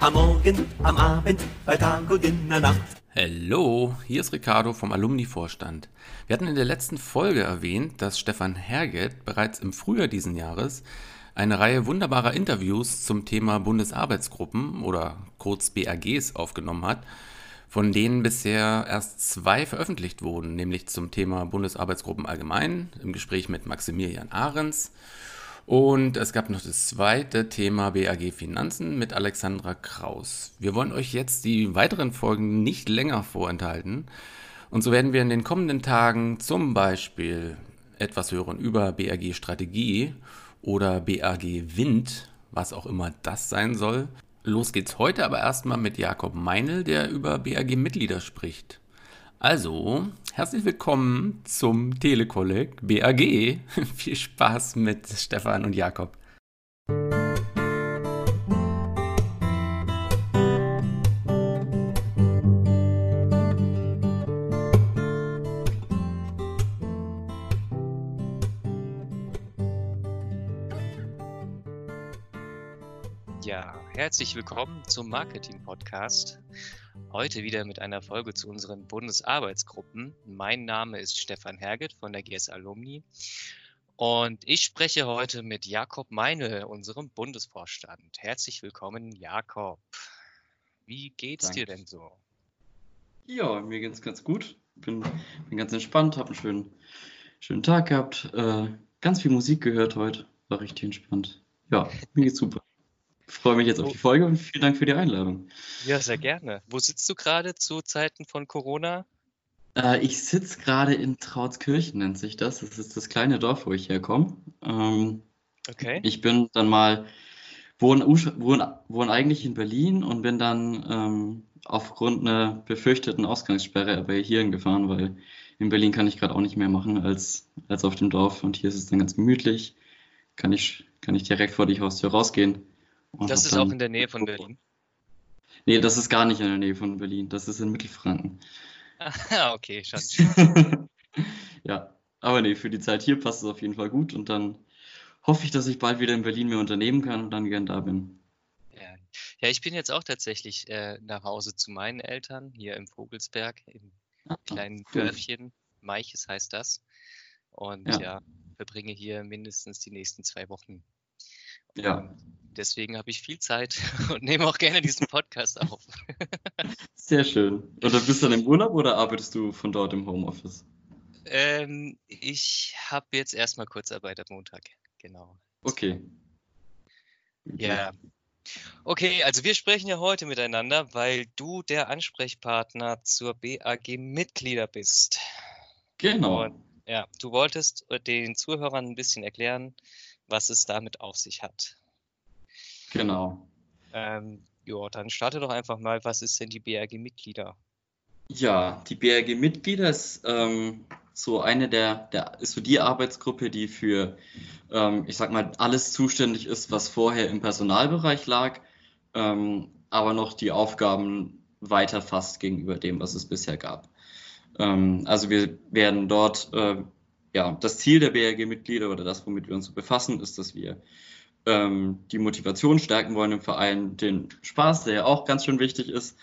am Morgen, am Abend, bei Tag und in der Nacht. Hallo, hier ist Ricardo vom Alumni-Vorstand. Wir hatten in der letzten Folge erwähnt, dass Stefan Herget bereits im Frühjahr diesen Jahres eine Reihe wunderbarer Interviews zum Thema Bundesarbeitsgruppen oder kurz BAGs aufgenommen hat, von denen bisher erst zwei veröffentlicht wurden, nämlich zum Thema Bundesarbeitsgruppen allgemein im Gespräch mit Maximilian Ahrens und es gab noch das zweite Thema BAG Finanzen mit Alexandra Kraus. Wir wollen euch jetzt die weiteren Folgen nicht länger vorenthalten. Und so werden wir in den kommenden Tagen zum Beispiel etwas hören über BAG Strategie oder BAG Wind, was auch immer das sein soll. Los geht's heute aber erstmal mit Jakob Meinl, der über BAG Mitglieder spricht. Also, herzlich willkommen zum Telekolleg BAG. Viel Spaß mit Stefan und Jakob. Ja, herzlich willkommen zum Marketing Podcast. Heute wieder mit einer Folge zu unseren Bundesarbeitsgruppen. Mein Name ist Stefan Herget von der GS Alumni und ich spreche heute mit Jakob Meine, unserem Bundesvorstand. Herzlich willkommen, Jakob. Wie geht's Danke. dir denn so? Ja, mir geht's ganz gut. Bin, bin ganz entspannt, habe einen schönen, schönen Tag gehabt. Äh, ganz viel Musik gehört heute. War richtig entspannt. Ja, mir geht's super freue mich jetzt auf die Folge und vielen Dank für die Einladung. Ja, sehr gerne. Wo sitzt du gerade zu Zeiten von Corona? Äh, ich sitze gerade in Trautskirchen, nennt sich das. Das ist das kleine Dorf, wo ich herkomme. Ähm, okay. Ich bin dann mal, wohne, wohne, wohne eigentlich in Berlin und bin dann ähm, aufgrund einer befürchteten Ausgangssperre aber hierhin gefahren, weil in Berlin kann ich gerade auch nicht mehr machen als, als auf dem Dorf und hier ist es dann ganz gemütlich. Kann ich, kann ich direkt vor die Haustür rausgehen das ist auch in der Nähe von Berlin. Nee, das ist gar nicht in der Nähe von Berlin. Das ist in Mittelfranken. Ah, okay, schade. ja, aber nee, für die Zeit hier passt es auf jeden Fall gut und dann hoffe ich, dass ich bald wieder in Berlin mehr unternehmen kann und dann gern da bin. Ja, ja ich bin jetzt auch tatsächlich äh, nach Hause zu meinen Eltern hier im Vogelsberg, im ah, kleinen cool. Dörfchen. Meiches heißt das. Und ja. ja, verbringe hier mindestens die nächsten zwei Wochen. Ja. Und deswegen habe ich viel Zeit und nehme auch gerne diesen Podcast auf. Sehr schön. Dann bist du dann im Urlaub oder arbeitest du von dort im Homeoffice? Ähm, ich habe jetzt erstmal Kurzarbeit ab Montag, genau. Okay. Ja. Okay, also wir sprechen ja heute miteinander, weil du der Ansprechpartner zur BAG Mitglieder bist. Genau. Und, ja, du wolltest den Zuhörern ein bisschen erklären, was es damit auf sich hat. Genau. Ähm, ja, dann starte doch einfach mal, was ist denn die BRG-Mitglieder? Ja, die BRG-Mitglieder ist ähm, so eine der, der, ist so die Arbeitsgruppe, die für, ähm, ich sag mal, alles zuständig ist, was vorher im Personalbereich lag, ähm, aber noch die Aufgaben weiter fasst gegenüber dem, was es bisher gab. Ähm, also wir werden dort äh, ja, das Ziel der BRG-Mitglieder oder das, womit wir uns so befassen, ist, dass wir ähm, die Motivation stärken wollen im Verein, den Spaß, der ja auch ganz schön wichtig ist,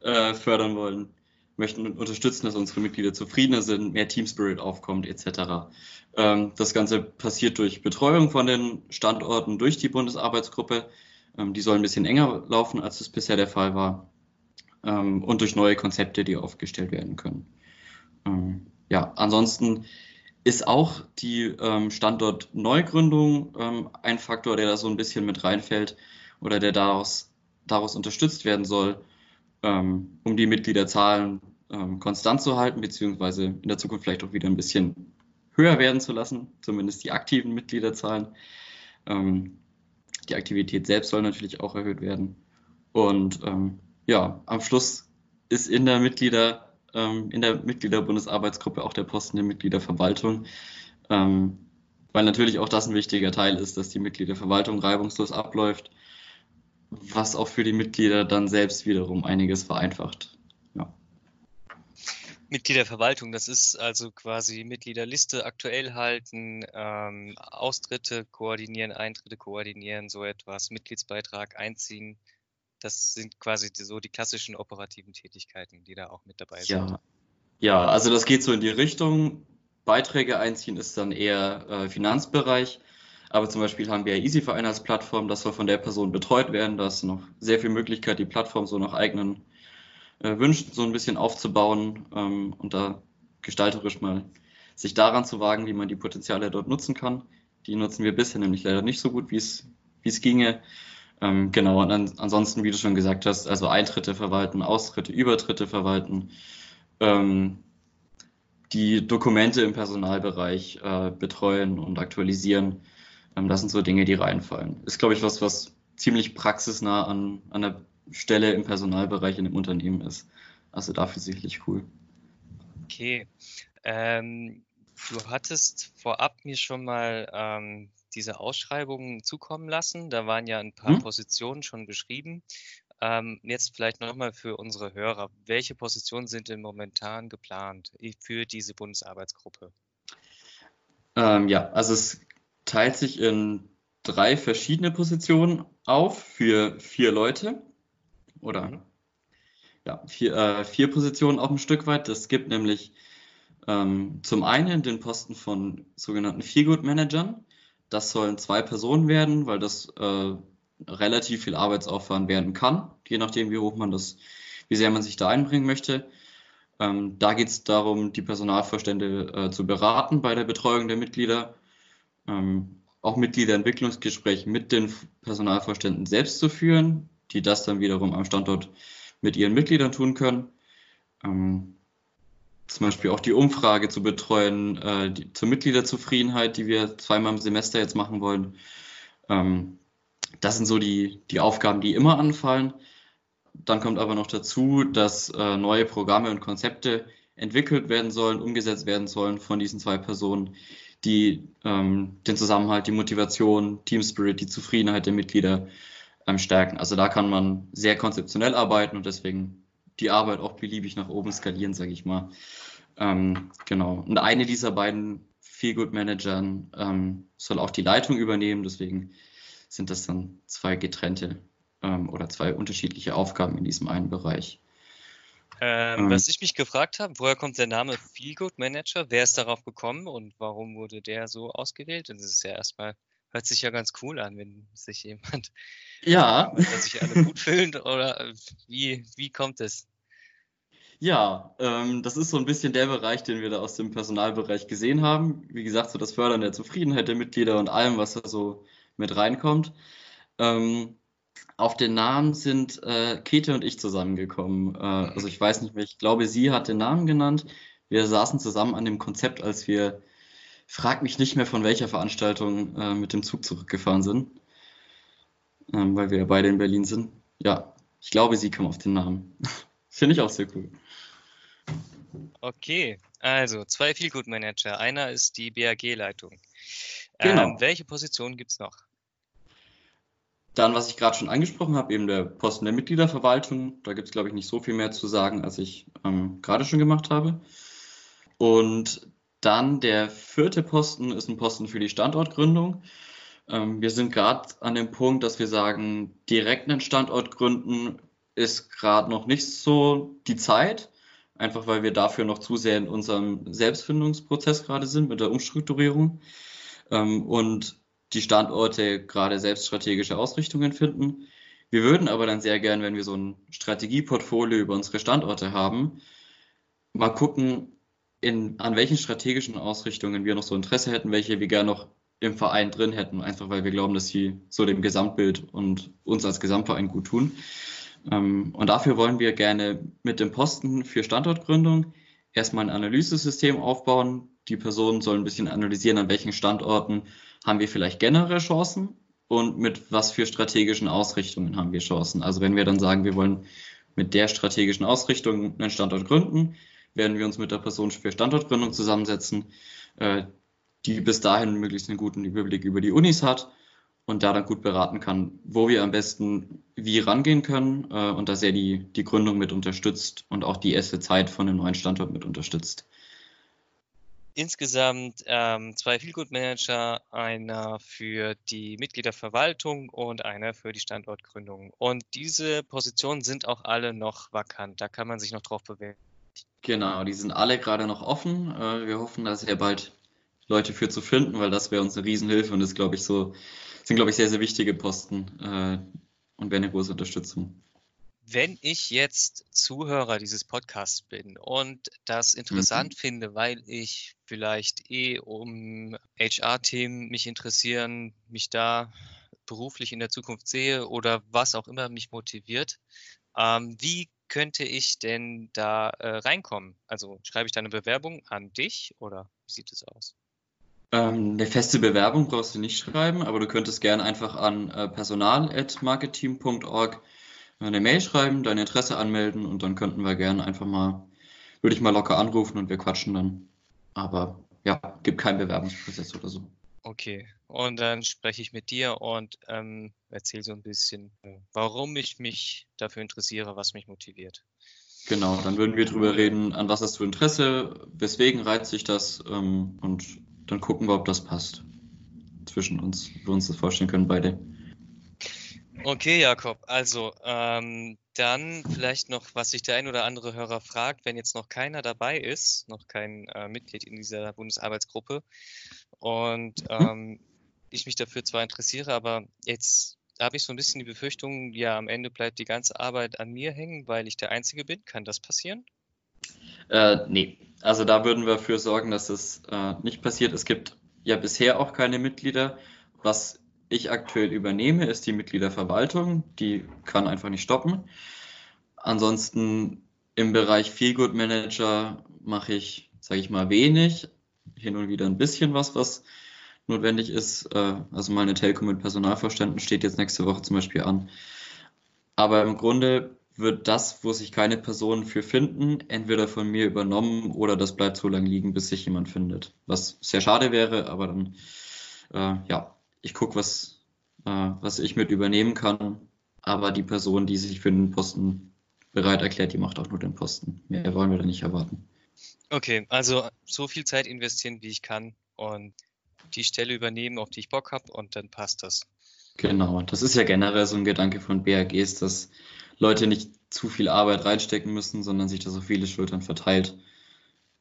äh, fördern wollen, möchten unterstützen, dass unsere Mitglieder zufriedener sind, mehr Team Spirit aufkommt, etc. Ähm, das Ganze passiert durch Betreuung von den Standorten durch die Bundesarbeitsgruppe. Ähm, die soll ein bisschen enger laufen, als es bisher der Fall war. Ähm, und durch neue Konzepte, die aufgestellt werden können. Ähm, ja, ansonsten ist auch die ähm, Standortneugründung ähm, ein Faktor, der da so ein bisschen mit reinfällt oder der daraus, daraus unterstützt werden soll, ähm, um die Mitgliederzahlen ähm, konstant zu halten, beziehungsweise in der Zukunft vielleicht auch wieder ein bisschen höher werden zu lassen, zumindest die aktiven Mitgliederzahlen. Ähm, die Aktivität selbst soll natürlich auch erhöht werden. Und ähm, ja, am Schluss ist in der Mitglieder ähm, in der Mitgliederbundesarbeitsgruppe auch der Posten der Mitgliederverwaltung, ähm, weil natürlich auch das ein wichtiger Teil ist, dass die Mitgliederverwaltung reibungslos abläuft, was auch für die Mitglieder dann selbst wiederum einiges vereinfacht. Ja. Mitgliederverwaltung, das ist also quasi Mitgliederliste aktuell halten, ähm, Austritte koordinieren, Eintritte koordinieren, so etwas, Mitgliedsbeitrag einziehen, das sind quasi so die klassischen operativen Tätigkeiten, die da auch mit dabei sind. Ja, ja, also das geht so in die Richtung. Beiträge einziehen ist dann eher äh, Finanzbereich. Aber zum Beispiel haben wir EasyVerein als Plattform, das soll von der Person betreut werden. Da ist noch sehr viel Möglichkeit, die Plattform so nach eigenen äh, Wünschen so ein bisschen aufzubauen ähm, und da gestalterisch mal sich daran zu wagen, wie man die Potenziale dort nutzen kann. Die nutzen wir bisher nämlich leider nicht so gut, wie es ginge. Ähm, genau, und an, ansonsten, wie du schon gesagt hast, also Eintritte verwalten, Austritte, Übertritte verwalten, ähm, die Dokumente im Personalbereich äh, betreuen und aktualisieren. Ähm, das sind so Dinge, die reinfallen. Ist, glaube ich, was, was ziemlich praxisnah an, an der Stelle im Personalbereich in dem Unternehmen ist. Also dafür sicherlich cool. Okay. Ähm, du hattest vorab mir schon mal ähm, diese Ausschreibungen zukommen lassen. Da waren ja ein paar hm? Positionen schon beschrieben. Ähm, jetzt vielleicht nochmal für unsere Hörer. Welche Positionen sind denn momentan geplant für diese Bundesarbeitsgruppe? Ähm, ja, also es teilt sich in drei verschiedene Positionen auf für vier Leute. Oder mhm. ja, vier, äh, vier Positionen auch ein Stück weit. Es gibt nämlich ähm, zum einen den Posten von sogenannten Feelgood-Managern. Das sollen zwei Personen werden, weil das äh, relativ viel Arbeitsaufwand werden kann, je nachdem, wie hoch man das, wie sehr man sich da einbringen möchte. Ähm, da geht es darum, die Personalvorstände äh, zu beraten bei der Betreuung der Mitglieder, ähm, auch Mitgliederentwicklungsgespräche mit den Personalvorständen selbst zu führen, die das dann wiederum am Standort mit ihren Mitgliedern tun können. Ähm, zum Beispiel auch die Umfrage zu betreuen äh, die, zur Mitgliederzufriedenheit, die wir zweimal im Semester jetzt machen wollen. Ähm, das sind so die, die Aufgaben, die immer anfallen. Dann kommt aber noch dazu, dass äh, neue Programme und Konzepte entwickelt werden sollen, umgesetzt werden sollen von diesen zwei Personen, die ähm, den Zusammenhalt, die Motivation, Team Spirit, die Zufriedenheit der Mitglieder ähm, stärken. Also da kann man sehr konzeptionell arbeiten und deswegen die Arbeit auch beliebig nach oben skalieren, sage ich mal. Ähm, genau. Und eine dieser beiden Feelgood-Managern ähm, soll auch die Leitung übernehmen. Deswegen sind das dann zwei getrennte ähm, oder zwei unterschiedliche Aufgaben in diesem einen Bereich. Ähm, ähm, was ich mich gefragt habe, woher kommt der Name Feelgood Manager? Wer ist darauf gekommen und warum wurde der so ausgewählt? das ist ja erstmal, hört sich ja ganz cool an, wenn sich jemand, ja, sich alle gut fühlen oder äh, wie, wie kommt es? Ja, ähm, das ist so ein bisschen der Bereich, den wir da aus dem Personalbereich gesehen haben. Wie gesagt, so das Fördern der Zufriedenheit der Mitglieder und allem, was da so mit reinkommt. Ähm, auf den Namen sind äh, Kete und ich zusammengekommen. Äh, also ich weiß nicht mehr, ich glaube, sie hat den Namen genannt. Wir saßen zusammen an dem Konzept, als wir, frag mich nicht mehr von welcher Veranstaltung, äh, mit dem Zug zurückgefahren sind, ähm, weil wir ja beide in Berlin sind. Ja, ich glaube, sie kam auf den Namen. Finde ich auch sehr cool. Okay, also zwei Feelgood-Manager. Einer ist die BAG-Leitung. Genau. Ähm, welche Positionen gibt es noch? Dann, was ich gerade schon angesprochen habe, eben der Posten der Mitgliederverwaltung. Da gibt es, glaube ich, nicht so viel mehr zu sagen, als ich ähm, gerade schon gemacht habe. Und dann der vierte Posten ist ein Posten für die Standortgründung. Ähm, wir sind gerade an dem Punkt, dass wir sagen, direkt einen Standort gründen ist gerade noch nicht so die Zeit einfach weil wir dafür noch zu sehr in unserem Selbstfindungsprozess gerade sind mit der Umstrukturierung ähm, und die Standorte gerade selbst strategische Ausrichtungen finden. Wir würden aber dann sehr gern, wenn wir so ein Strategieportfolio über unsere Standorte haben, mal gucken, in, an welchen strategischen Ausrichtungen wir noch so Interesse hätten, welche wir gerne noch im Verein drin hätten, einfach weil wir glauben, dass sie so dem Gesamtbild und uns als Gesamtverein gut tun. Ähm, und dafür wollen wir gerne mit dem Posten für Standortgründung erstmal ein Analysesystem aufbauen. Die Personen sollen ein bisschen analysieren, an welchen Standorten haben wir vielleicht generelle Chancen und mit was für strategischen Ausrichtungen haben wir Chancen. Also wenn wir dann sagen, wir wollen mit der strategischen Ausrichtung einen Standort gründen, werden wir uns mit der Person für Standortgründung zusammensetzen, äh, die bis dahin möglichst einen guten Überblick über die Unis hat und da dann gut beraten kann, wo wir am besten wie rangehen können äh, und dass er die, die Gründung mit unterstützt und auch die erste Zeit von dem neuen Standort mit unterstützt. insgesamt ähm, zwei Feelgood Manager, einer für die Mitgliederverwaltung und einer für die Standortgründung. Und diese Positionen sind auch alle noch vakant. Da kann man sich noch drauf bewerben. Genau, die sind alle gerade noch offen. Äh, wir hoffen, da sehr bald Leute für zu finden, weil das wäre uns eine Riesenhilfe und ist, glaube ich, so, sind, glaube ich, sehr, sehr wichtige Posten äh, und wäre eine große Unterstützung. Wenn ich jetzt Zuhörer dieses Podcasts bin und das interessant mhm. finde, weil ich vielleicht eh um HR-Themen mich interessieren, mich da beruflich in der Zukunft sehe oder was auch immer mich motiviert, ähm, wie könnte ich denn da äh, reinkommen? Also schreibe ich da eine Bewerbung an dich oder wie sieht es aus? Ähm, eine feste Bewerbung brauchst du nicht schreiben, aber du könntest gerne einfach an äh, personal.marketing.org eine Mail schreiben, dein Interesse anmelden und dann könnten wir gerne einfach mal, würde ich mal locker anrufen und wir quatschen dann. Aber ja, gibt keinen Bewerbungsprozess oder so. Okay, und dann spreche ich mit dir und ähm, erzähle so ein bisschen, warum ich mich dafür interessiere, was mich motiviert. Genau, dann würden wir drüber reden, an was hast du Interesse, weswegen reizt sich das ähm, und dann gucken wir, ob das passt zwischen uns, wir uns das vorstellen können, beide. Okay, Jakob, also ähm, dann vielleicht noch, was sich der ein oder andere Hörer fragt, wenn jetzt noch keiner dabei ist, noch kein äh, Mitglied in dieser Bundesarbeitsgruppe und mhm. ähm, ich mich dafür zwar interessiere, aber jetzt habe ich so ein bisschen die Befürchtung, ja, am Ende bleibt die ganze Arbeit an mir hängen, weil ich der Einzige bin. Kann das passieren? Äh, nee, also da würden wir dafür sorgen, dass es äh, nicht passiert. Es gibt ja bisher auch keine Mitglieder. Was ich aktuell übernehme, ist die Mitgliederverwaltung. Die kann einfach nicht stoppen. Ansonsten im Bereich Feelgood Manager mache ich, sage ich mal, wenig. Hin und wieder ein bisschen was, was notwendig ist. Äh, also meine Telco mit Personalvorständen steht jetzt nächste Woche zum Beispiel an. Aber im Grunde wird das, wo sich keine Personen für finden, entweder von mir übernommen oder das bleibt so lange liegen, bis sich jemand findet. Was sehr schade wäre, aber dann, äh, ja, ich gucke, was, äh, was ich mit übernehmen kann. Aber die Person, die sich für den Posten bereit erklärt, die macht auch nur den Posten. Mehr wollen wir da nicht erwarten. Okay, also so viel Zeit investieren, wie ich kann und die Stelle übernehmen, auf die ich Bock habe und dann passt das. Genau, das ist ja generell so ein Gedanke von BAGs, dass Leute nicht zu viel Arbeit reinstecken müssen, sondern sich das auf viele Schultern verteilt.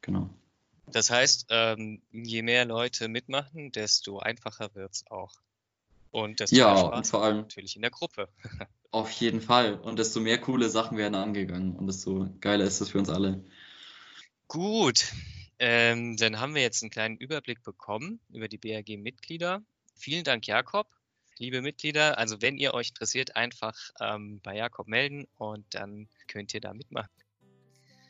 Genau. Das heißt, ähm, je mehr Leute mitmachen, desto einfacher wird es auch. Und desto ja, mehr Spaß und vor allem natürlich in der Gruppe. auf jeden Fall. Und desto mehr coole Sachen werden angegangen und desto geiler ist es für uns alle. Gut, ähm, dann haben wir jetzt einen kleinen Überblick bekommen über die BRG-Mitglieder. Vielen Dank, Jakob. Liebe Mitglieder, also wenn ihr euch interessiert, einfach ähm, bei Jakob melden und dann könnt ihr da mitmachen.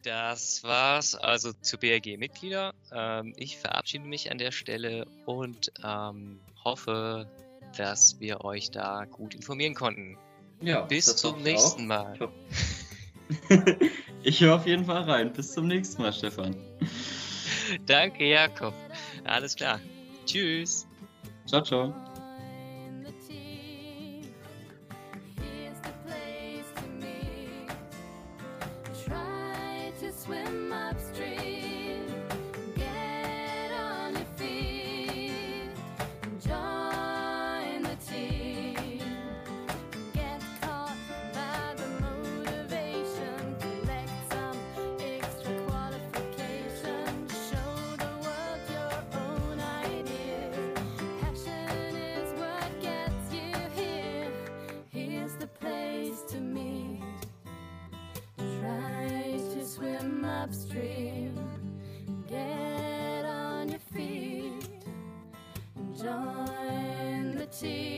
Das war's also zu BRG-Mitglieder. Ähm, ich verabschiede mich an der Stelle und ähm, hoffe, dass wir euch da gut informieren konnten. Ja, bis zum nächsten auch. Mal. Ich höre auf jeden Fall rein. Bis zum nächsten Mal, Stefan. Danke, Jakob. Alles klar. Tschüss. Ciao, ciao. try to swim upstream. upstream. Get on your feet and join the team.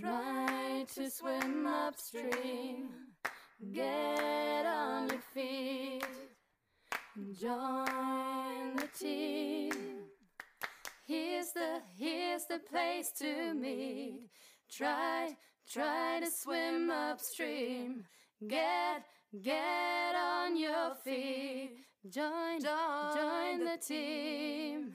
Try to swim upstream. Get on your feet. Join the team. Here's the here's the place to meet. Try try to swim upstream. Get get on your feet. Join join the team.